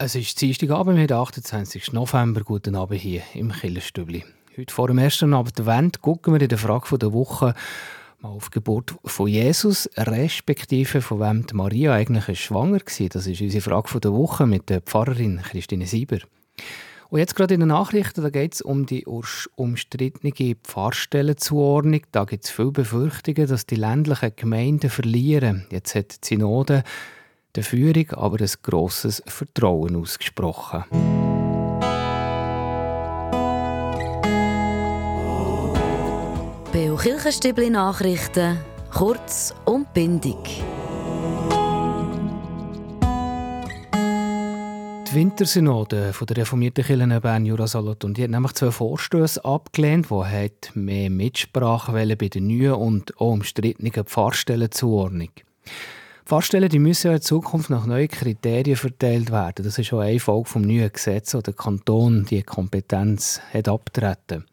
Es ist Dienstagabend, wir 28. November. Guten Abend hier im Killerstübli. Heute vor dem ersten Advent gucken wir in der Frage der Woche mal auf die Geburt von Jesus, respektive von wem die Maria eigentlich schwanger war. Das ist unsere Frage der Woche mit der Pfarrerin Christine Sieber. Und jetzt gerade in den Nachrichten, da geht es um die umstrittene Pfarrstellenzuordnung. Da gibt es viele Befürchtungen, dass die ländlichen Gemeinden verlieren. Jetzt hat die Synode der Führung aber ein grosses Vertrauen ausgesprochen. Beo Kirchenstibli Nachrichten, kurz und bindig. Die Wintersynode von der reformierten Kirche Bern Jura Solothurn die hat nämlich zwei Vorstöße abgelehnt, die mehr Mitsprache bei der neuen und auch umstrittenen Pfarrstellenzuordnung Pfarrstellen die müssen ja in Zukunft nach neuen Kriterien verteilt werden. Das ist auch eine Folge vom neuen Gesetz, wo der Kanton die Kompetenz hat abtreten.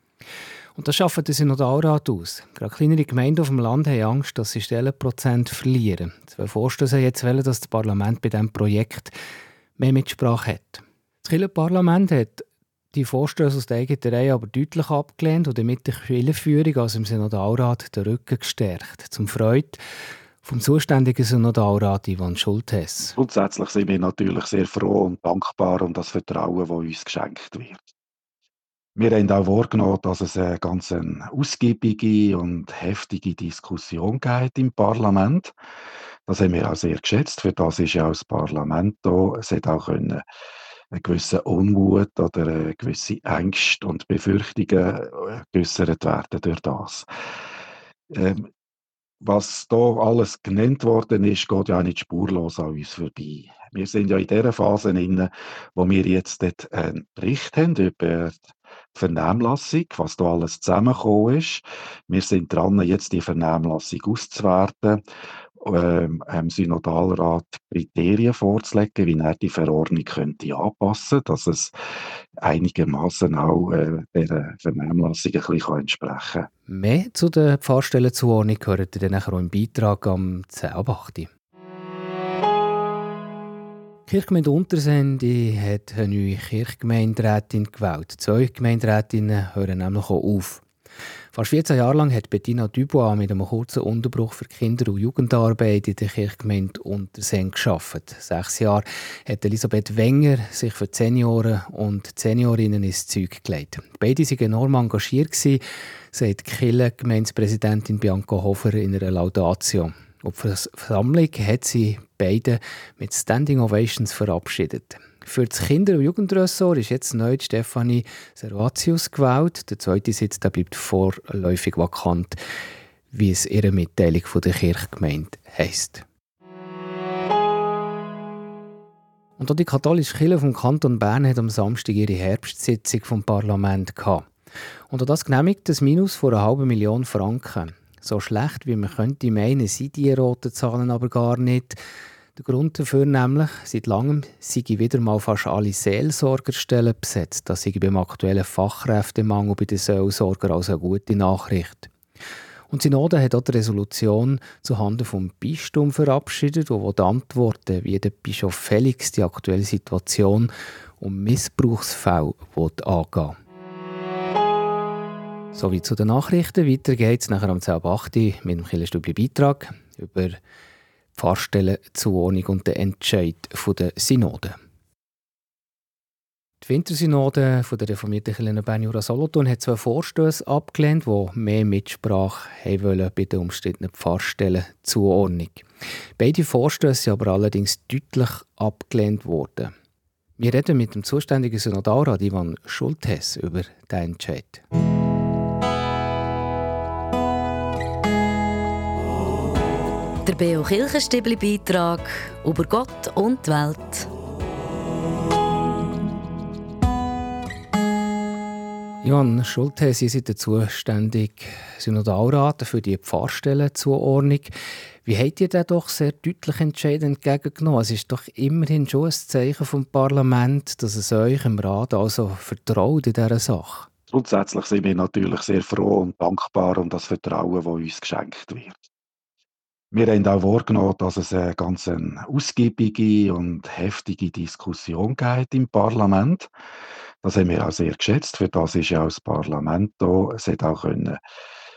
Und das schafft der Synodalrat aus. Gerade kleinere Gemeinden auf dem Land haben Angst, dass sie Stellenprozent verlieren. Zwei Vorstöße jetzt wollen, dass das Parlament bei diesem Projekt mehr Mitsprache hat. Das Kirchenparlament hat die Vorstöße aus der eigenen Reihe aber deutlich abgelehnt und damit die Kirchenführung, also im Synodalrat, den Rücken gestärkt. Zum Freude vom zuständigen Synodalrat Ivan Schultes. Grundsätzlich sind wir natürlich sehr froh und dankbar um das Vertrauen, das uns geschenkt wird. Wir haben auch wahrgenommen, dass es eine ganz ausgiebige und heftige Diskussion gibt im Parlament. Das haben wir auch sehr geschätzt. Für das ist ja auch das Parlament da. Es hat auch können einen gewissen Unmut oder eine gewisse Ängste und Befürchtungen geäußert werden durch das. Ähm, was da alles genannt worden ist, geht ja nicht spurlos an uns vorbei. Wir sind ja in der Phase inne, wo wir jetzt dort einen Bericht haben über die Vernehmlassung, was da alles zusammengekommen ist. Wir sind dran, jetzt die Vernehmlassung auszuwerten ähm, ähm, Synodalrat Kriterien vorzulegen, wie er die Verordnung könnte anpassen dass es einigermaßen auch äh, der Vernehmlassung ein bisschen entsprechen kann. Mehr zu der Pfarrstellenzuordnung hört ihr dann auch im Beitrag am 10.8. Die Kirchgemeinde Untersende hat eine neue Kirchgemeinderätin gewählt. Zwei Gemeinderätinnen hören nämlich auch auf. Fast 14 Jahre lang hat Bettina Dubois mit einem kurzen Unterbruch für Kinder- und Jugendarbeit in der Kirchgemeinde Untersen geschafft. Sechs Jahre hat Elisabeth Wenger sich für Senioren und Seniorinnen ins Zeug gelegt. Beide waren enorm engagiert, sagt Kirchengemeindepräsidentin Bianca Hofer in einer Laudatio. Auf der Versammlung hat sie beide mit Standing Ovations verabschiedet. Für das Kinder- und Jugendressort ist jetzt neu Stefanie Servatius gewählt. Der zweite Sitz der bleibt vorläufig vakant, wie es ihre Mitteilung von der Kirchgemeinde heisst. Und auch die katholische Kirche vom Kanton Bern hat am Samstag ihre Herbstsitzung vom Parlament gehabt. Und auch das genehmigt das Minus von einer halben Million Franken. So schlecht, wie man könnte meinen, sind die roten Zahlen aber gar nicht. Der Grund dafür nämlich, seit langem sind wieder mal fast alle Seelsorgerstellen besetzt. Das ist beim aktuellen Fachkräftemangel bei den Seelsorgern also eine gute Nachricht. Und Synode hat auch die Resolution zuhanden vom Bistum verabschiedet, wo die Antworten, wie der Bischof Felix die aktuelle Situation um Missbrauchsfälle angehen Sowie zu den Nachrichten. Weiter geht es nachher am 10.8 mit dem Killerstübli Beitrag über Pfarrstellenzuordnung und den Entscheid der Synode. Die Wintersynode der reformierten Kirche Bern Jura Solothurn hat zwei Vorstöße abgelehnt, die mehr Mitsprache wollen bei der umstrittenen Pfarrstellenzuordnung. Beide Vorstöße sind aber allerdings deutlich abgelehnt worden. Wir reden mit dem zuständigen Synodalrat Ivan Schultes über diesen Entscheid. Der Beo Kirchenstibli Beitrag über Gott und die Welt. Johann Schulte, Sie sind der zuständige Synodalrat für die Pfarrstellenzuordnung. Wie habt ihr denn doch sehr deutlich entscheidend entgegengenommen? Es ist doch immerhin schon ein Zeichen vom Parlament, dass es euch im Rat also vertraut in dieser Sache. Grundsätzlich sind wir natürlich sehr froh und dankbar um das Vertrauen, das uns geschenkt wird. Wir haben auch wahrgenommen, dass es eine ganz ausgiebige und heftige Diskussion gibt im Parlament. Das haben wir auch sehr geschätzt. Für das ist ja auch das Parlament da. Es hat auch können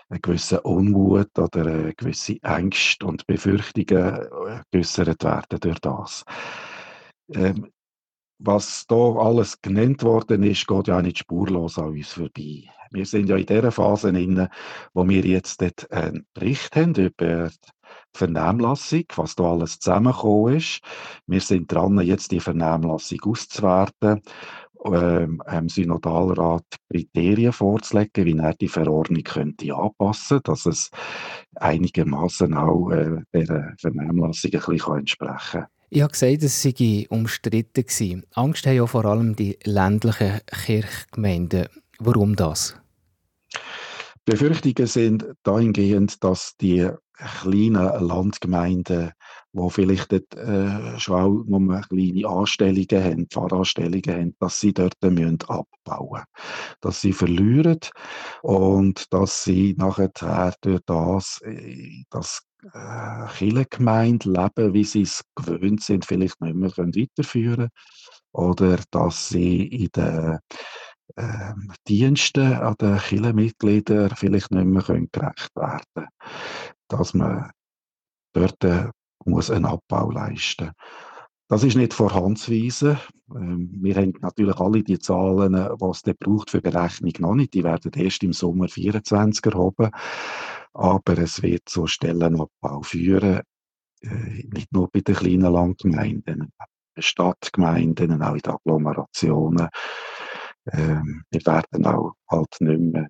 einen gewissen Unmut oder eine gewisse Ängste und Befürchtungen geäußert werden durch das. Ähm, was da alles genannt worden ist, geht ja nicht spurlos an uns vorbei. Wir sind ja in der Phase inne, wo wir jetzt einen Bericht haben über die Vernehmlassung, was da alles zusammengekommen ist. Wir sind dran, jetzt die Vernehmlassung auszuwerten ähm, dem Synodalrat Kriterien vorzulegen, wie er die Verordnung könnte anpassen könnte, dass es einigermaßen auch äh, der Vernehmlassung ein bisschen entsprechen kann. Ich habe gesagt, es sei umstritten gewesen. Angst haben ja vor allem die ländlichen Kirchgemeinden. Warum das? Befürchtungen sind dahingehend, dass die kleinen Landgemeinden, die vielleicht dort, äh, schon auch nur kleine Anstellungen haben, Pfarranstellungen haben, dass sie dort müssen abbauen müssen. Dass sie verlieren und dass sie nachher durch das, das äh, Kirchengemeinde leben, wie sie es gewöhnt sind, vielleicht nicht mehr weiterführen können. Oder dass sie in den ähm, Diensten an den Kirchenmitgliedern vielleicht nicht mehr gerecht werden können. Dass man dort äh, muss einen Abbau leisten. Das ist nicht vorhandsweise. Ähm, wir haben natürlich alle die Zahlen, was es braucht für Berechnung noch nicht. Die werden erst im Sommer 24 erhoben. Aber es wird zu Stellenabbau führen, äh, nicht nur bei den kleinen Landgemeinden, den Stadtgemeinden, auch in den Agglomerationen. Ähm, wir werden auch halt nicht mehr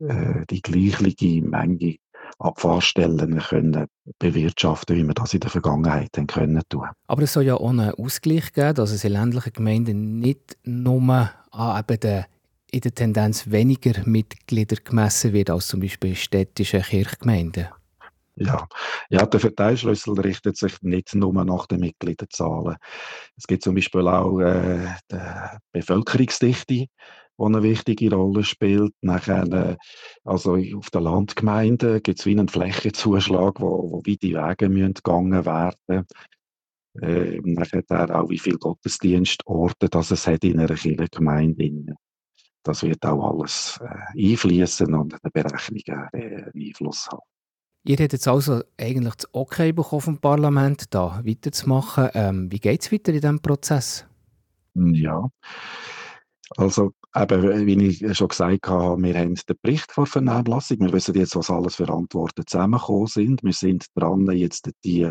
äh, die gleiche Menge Abfahrstellen können bewirtschaften, wie wir das in der Vergangenheit haben können tun. Aber es soll ja einen Ausgleich geben, dass es in ländlichen Gemeinden nicht nur an eben den in der Tendenz weniger Mitglieder gemessen wird als zum Beispiel in städtischen Kirchgemeinden? Ja. ja, der Verteilschlüssel richtet sich nicht nur nach den Mitgliederzahlen. Es gibt zum Beispiel auch äh, die Bevölkerungsdichte, die eine wichtige Rolle spielt. Nachher, äh, also auf der Landgemeinde gibt es wie einen Flächenzuschlag, wo, wo weite Wege müssen gegangen werden äh, nachher auch, wie viele Gottesdienstorte das es hat in einer Kirchengemeinde. Das wird auch alles äh, einfließen und eine Berechnung äh, Einfluss haben. Ihr hättet jetzt also eigentlich das Okay bekommen vom Parlament, da weiterzumachen. Ähm, wie geht es weiter in diesem Prozess? Ja, also eben, wie ich schon gesagt habe, wir haben den Bericht vor Vernehmlassung. Wir wissen jetzt, was alles für Antworten zusammengekommen sind. Wir sind dran, jetzt die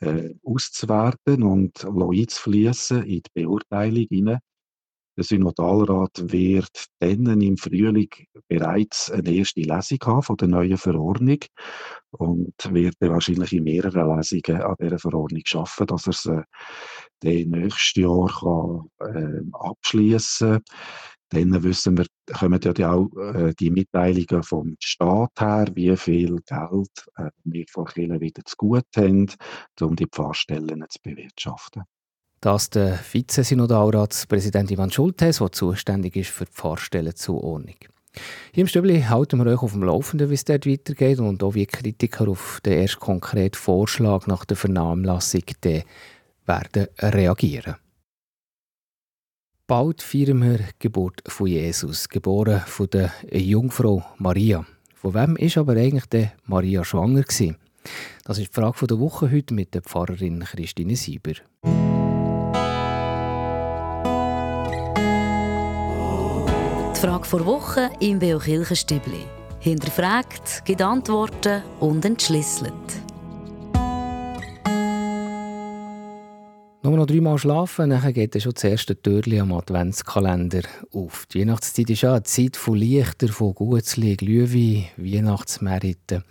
äh, auszuwerten und einzufließen in die Beurteilung hinein. Der Synodalrat wird dann im Frühling bereits eine erste Lesung haben von der neuen Verordnung und wird dann wahrscheinlich in mehreren Lesungen an dieser Verordnung schaffen, dass er sie dann nächstes Jahr kann, äh, abschließen kann. Dann wissen wir, kommen ja auch äh, die Mitteilungen vom Staat her, wie viel Geld äh, wir von Kirchen wieder zu gut haben, um die Pfarrstellen zu bewirtschaften. Das der Vize-Synodalratspräsident Ivan Schultes, der zuständig ist für die Fahrstellenzuordnung. Hier im Stübli halten wir euch auf dem Laufenden, wie es dort weitergeht und auch wie Kritiker auf den ersten konkreten Vorschlag nach der Vernahmlassung werden reagieren. Bald feiern wir die Geburt von Jesus, geboren von der Jungfrau Maria. Von wem ist aber eigentlich der Maria schwanger gewesen? Das ist die Frage der Woche heute mit der Pfarrerin Christine Sieber. Die Frage vor Woche im Beo Kirchenstübli. Hinterfragt, gibt Antworten und entschlüsselt. Nur noch dreimal schlafen, dann geht schon das erste Türchen am Adventskalender auf. Die Weihnachtszeit ist ja eine Zeit von Lichter, von Gutzli, Glühwein, Weihnachtsmeriten.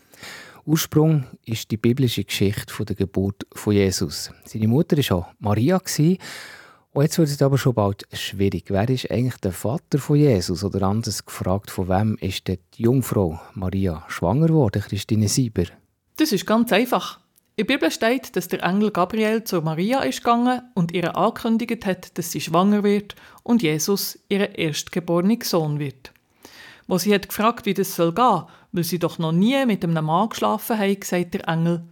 Ursprung ist die biblische Geschichte der Geburt von Jesus. Seine Mutter war auch Maria und jetzt wird es aber schon bald schwierig. Wer ist eigentlich der Vater von Jesus? Oder anders gefragt, von wem ist die Jungfrau Maria schwanger geworden, Christine Sieber? Das ist ganz einfach. In der Bibel steht, dass der Engel Gabriel zu Maria ist gegangen und ihr angekündigt hat, dass sie schwanger wird und Jesus ihr erstgeborener Sohn wird. Wo sie hat gefragt, wie das soll gehen, weil sie doch noch nie mit einem Mann geschlafen hat, sagt der Engel,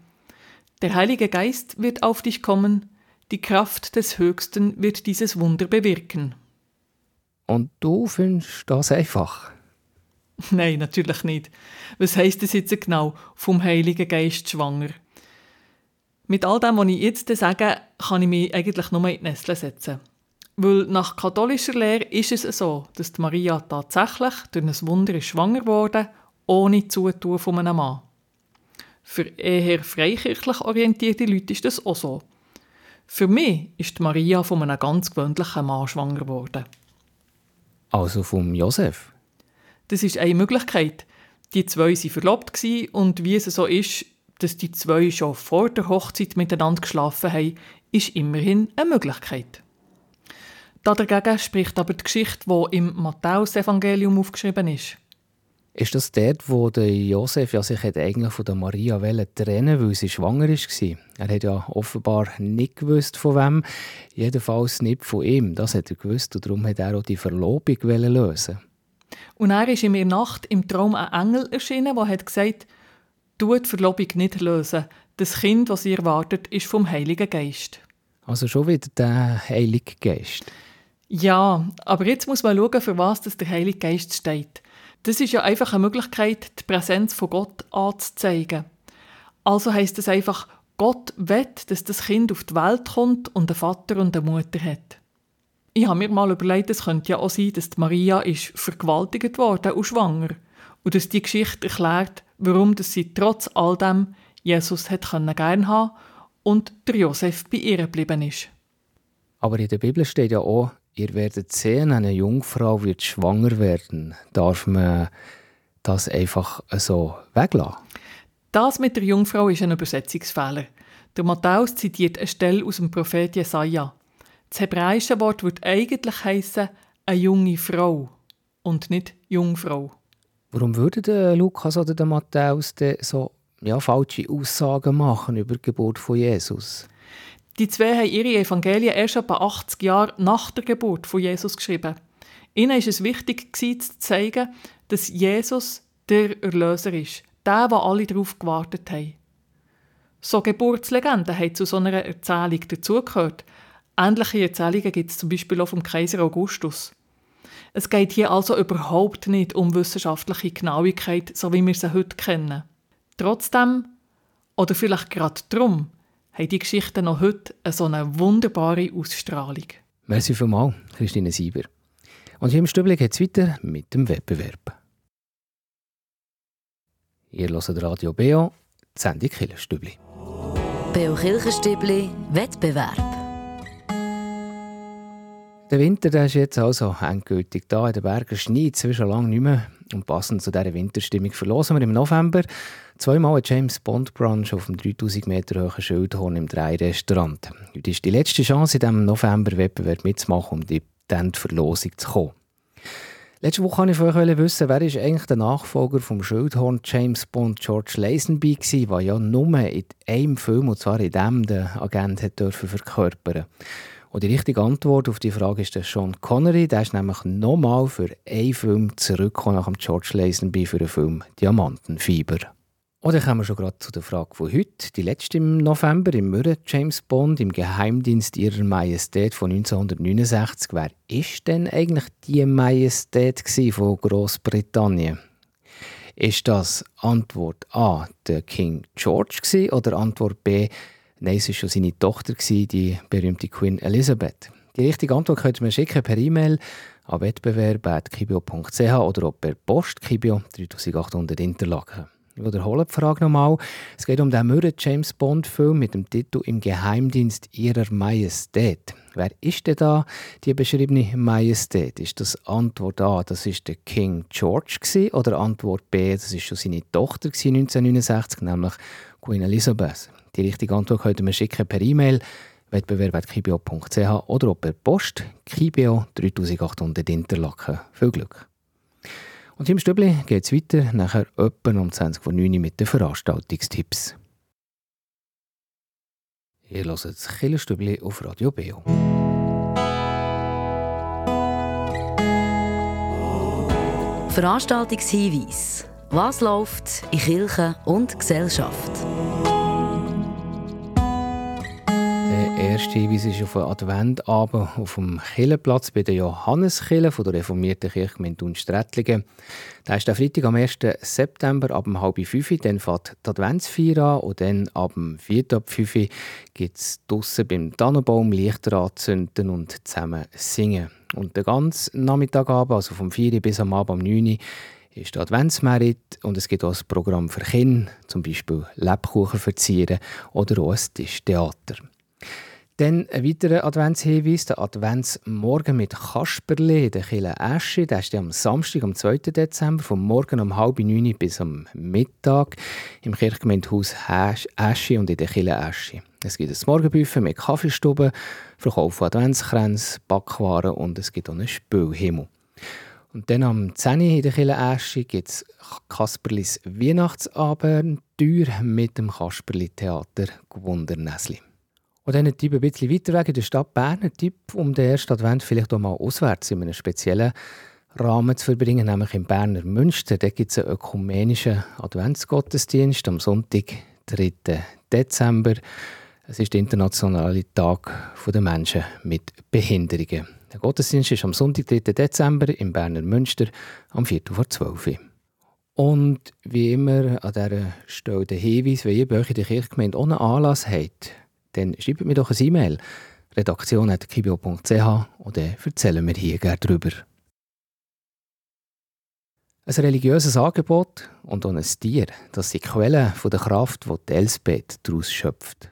der Heilige Geist wird auf dich kommen, die Kraft des Höchsten wird dieses Wunder bewirken. Und du findest das einfach? Nein, natürlich nicht. Was heisst das jetzt genau, vom Heiligen Geist schwanger? Mit all dem, was ich jetzt sage, kann ich mich eigentlich nur in die Nestle setzen. Weil nach katholischer Lehre ist es so, dass die Maria tatsächlich durch ein Wunder ist schwanger wurde, ohne Zutun von einem Mann. Für eher freikirchlich orientierte Leute ist das auch so. Für mich ist Maria von einem ganz gewöhnlichen Mann schwanger geworden. Also vom Josef? Das ist eine Möglichkeit. Die zwei waren verlobt und wie es so ist, dass die zwei schon vor der Hochzeit miteinander geschlafen haben, ist immerhin eine Möglichkeit. Dagegen spricht aber die Geschichte, die im Matthäus-Evangelium aufgeschrieben ist. Ist das dort, wo der Josef ja sich eigentlich von der Maria trennen weil sie schwanger war? Er hat ja offenbar nicht gewusst, von wem. Jedenfalls nicht von ihm. Das hat er gewusst und darum hat er auch die Verlobung lösen Und er ist in der Nacht im Traum ein Engel erschienen, der hat gesagt du die Verlobung nicht lösen. Das Kind, das sie erwartet, ist vom Heiligen Geist. Also schon wieder der Heilige Geist? Ja, aber jetzt muss man schauen, für was das der Heilige Geist steht. Das ist ja einfach eine Möglichkeit, die Präsenz von Gott anzuzeigen. Also heißt es einfach, Gott will, dass das Kind auf die Welt kommt und einen Vater und eine Mutter hat. Ich habe mir mal überlegt, es könnte ja auch sein, dass die Maria ist vergewaltigt worden und schwanger. Und dass die Geschichte erklärt, warum sie trotz all dem Jesus hat gern haben und der Josef bei ihr geblieben ist. Aber in der Bibel steht ja auch, ihr werdet sehen, eine Jungfrau wird schwanger werden. Darf man das einfach so weglassen? Das mit der Jungfrau ist ein Übersetzungsfehler. Der Matthäus zitiert eine Stelle aus dem Prophet Jesaja. Das hebräische Wort wird eigentlich heißen eine junge Frau und nicht Jungfrau. Warum würde der Lukas oder der Matthäus so ja, falsche Aussagen machen über die Geburt von Jesus? Die zwei haben ihre Evangelien erst etwa 80 Jahre nach der Geburt von Jesus geschrieben. Ihnen ist es wichtig, zu zeigen, dass Jesus der Erlöser ist, der, der alle darauf gewartet haben. So Geburtslegenden haben zu so einer Erzählung dazugehört. Ähnliche Erzählungen gibt es zum Beispiel auch vom Kaiser Augustus. Es geht hier also überhaupt nicht um wissenschaftliche Genauigkeit, so wie wir sie heute kennen. Trotzdem, oder vielleicht gerade darum, haben die Geschichten noch heute eine so eine wunderbare Ausstrahlung. Merci vielmals, Christine Sieber. Und hier im Stübli geht es weiter mit dem Wettbewerb. Ihr hört Radio Beo, die Sendung Killerstübli. Beo Kirchenstübli, Wettbewerb. Der Winter der ist jetzt also endgültig da. In den Bergen schneit es schon lange nicht mehr. Und passend zu dieser Winterstimmung verlosen wir im November zweimal einen James Bond Brunch auf dem 3000 Meter hohen Schildhorn im Drei-Restaurant. Heute ist die letzte Chance, in diesem November-Wettbewerb mitzumachen, um die Verlosung zu kommen. Letzte Woche wollte ich von euch wissen, wer ist eigentlich der Nachfolger vom Schildhorn James Bond George Lazenby war, der ja nur in einem Film, und zwar in dem, der Agent hat verkörpern und die richtige Antwort auf die Frage ist der Sean Connery. Der ist nämlich nochmal für einen Film zurückgekommen nach dem George Lazenby für den Film Diamantenfieber. Oder kommen wir schon gerade zu der Frage von heute. Die letzte im November im Mürren James Bond im Geheimdienst Ihrer Majestät von 1969. Wer ist denn eigentlich die Majestät von Großbritannien? Ist das Antwort A der King George oder Antwort B Nein, es war schon seine Tochter, die berühmte Queen Elizabeth. Die richtige Antwort könnt ihr mir schicken per E-Mail an wettbewerb.kibio.ch oder auch per Post Kibio 3800 Interlaken. Ich wiederhole die Frage nochmal. Es geht um den Murray James Bond Film mit dem Titel Im Geheimdienst Ihrer Majestät. Wer ist denn da die beschriebene Majestät? Ist das Antwort A, das ist der King George gewesen, oder Antwort B, das ist schon seine Tochter 1969, nämlich Queen Elizabeth? Die richtige Antwort könnt ihr mir schicken per E-Mail wettbewerb.kibio.ch oder per Post Kibio 3800 Interlaken. Viel Glück! Und im Stübli geht es weiter, nachher etwa um 20 Uhr mit den Veranstaltungstipps. Ihr hört das Killerstübli auf Radio Beo. Veranstaltungshinweis. Was läuft in Kirche und Gesellschaft? Erste Hinweis ist auf einen Adventabend auf dem Kirchenplatz bei der Johanneskirche von der reformierten Kirchgemeinde Unstrettlingen. Da ist der Freitag am 1. September ab halb fünf. Dann fährt die Adventsfeier an und dann ab dem 4. ab 5 gibt es draussen beim Tannenbaum Lichter anzünden und zusammen singen. Und den ganzen Nachmittagabend, also vom 4 bis am Abend um 9 Uhr, ist der Adventsmerit und es gibt auch ein Programm für Kinder, zum Beispiel Lebkuchen verzieren oder auch ein Tischtheater. Dann ein weiterer Adventshinweis, der Adventsmorgen mit Kasperle, der Kille Asche. Der ist am Samstag, am 2. Dezember, vom Morgen um halb neun bis am Mittag im Kirchgemeindehaus Asche und in der Kille Asche. Es gibt ein Morgenbuffet mit Kaffeestube, Verkauf von Adventskränzen, Backwaren und es gibt auch einen Spülhimmel. Und dann am 10. in der Kille Asche gibt es Kasperlis Weihnachtsabenteuer mit dem Kasperli-Theater Gewundernäsli. Und dann ein Tipp ein bisschen weiter weg in der Stadt Bern, ein Tipp, um den ersten Advent vielleicht auch mal auswärts in einem speziellen Rahmen zu verbringen, nämlich im Berner Münster. Da gibt es einen ökumenischen Adventsgottesdienst am Sonntag, 3. Dezember. Es ist der internationale Tag der Menschen mit Behinderungen. Der Gottesdienst ist am Sonntag, 3. Dezember im Berner Münster am 4. vor 12 Uhr. Und wie immer an dieser Stelle der Hinweis, wenn ihr bei euch in der Kirchgemeinde ohne Anlass habt, dann schreibt mir doch ein E-Mail redaktion.kibio.ch und dann erzählen wir hier gerne darüber. Ein religiöses Angebot und auch ein Tier, das sind Quellen der Kraft, die Elsbeth daraus schöpft.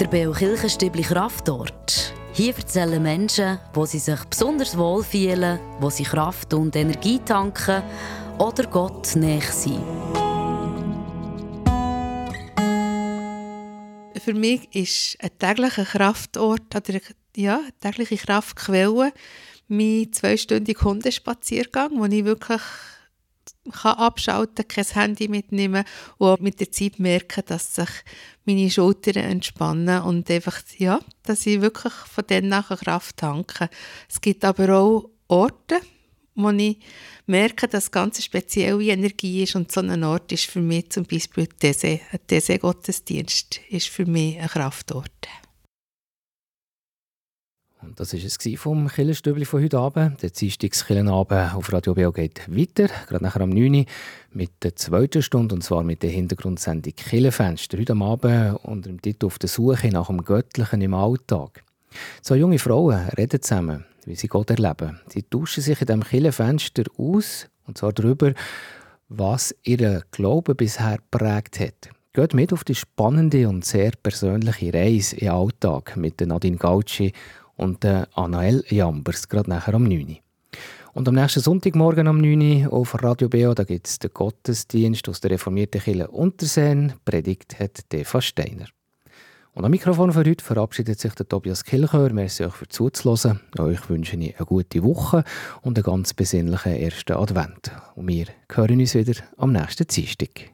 Der Beo Kirchenstübli Kraftort. Hier erzählen Menschen, wo sie sich besonders wohl fühlen, wo sie Kraft und Energie tanken oder Gott näher sind. Für mich ist ein täglicher Kraftort oder ja, eine tägliche Kraftquelle mein zweistündiger Hundespaziergang, wo ich wirklich kann abschalten kann, kein Handy mitnehmen und mit der Zeit merken, dass sich meine Schultern entspannen und einfach, ja, dass ich wirklich von denen nachher Kraft tanke. Es gibt aber auch Orte, wo ich merke, dass ganz spezielle Energie ist und so ein Ort ist für mich zum Beispiel Tese. Ein Tese-Gottesdienst ist für mich ein Kraftort. Und das war es vom Killenstübli von heute Abend. Der Dienstagskillenabend auf Radio BO geht weiter, gerade nachher am 9 Uhr mit der zweiten Stunde, und zwar mit der Hintergrundsendung Killenfenster. Heute Abend unter dem Titel «Auf der Suche nach dem Göttlichen im Alltag». Zwei junge Frauen reden zusammen wie sie Gott erleben. Sie tauschen sich in diesem Kirchenfenster aus, und zwar darüber, was ihr Glaube bisher prägt hat. Geht mit auf die spannende und sehr persönliche Reise im Alltag mit Nadine Gauci und Anael Jambers, gerade nachher um 9 Uhr. Und am nächsten Sonntagmorgen um 9 Uhr auf Radio BO, da gibt es den Gottesdienst aus der reformierten Kirche Unterseen. Predigt hat Eva Steiner. Und am Mikrofon für heute verabschiedet sich der Tobias Kilchör. Merci euch für zuzuhören. Euch wünsche ich eine gute Woche und einen ganz besinnlichen ersten Advent. Und wir hören uns wieder am nächsten Dienstag.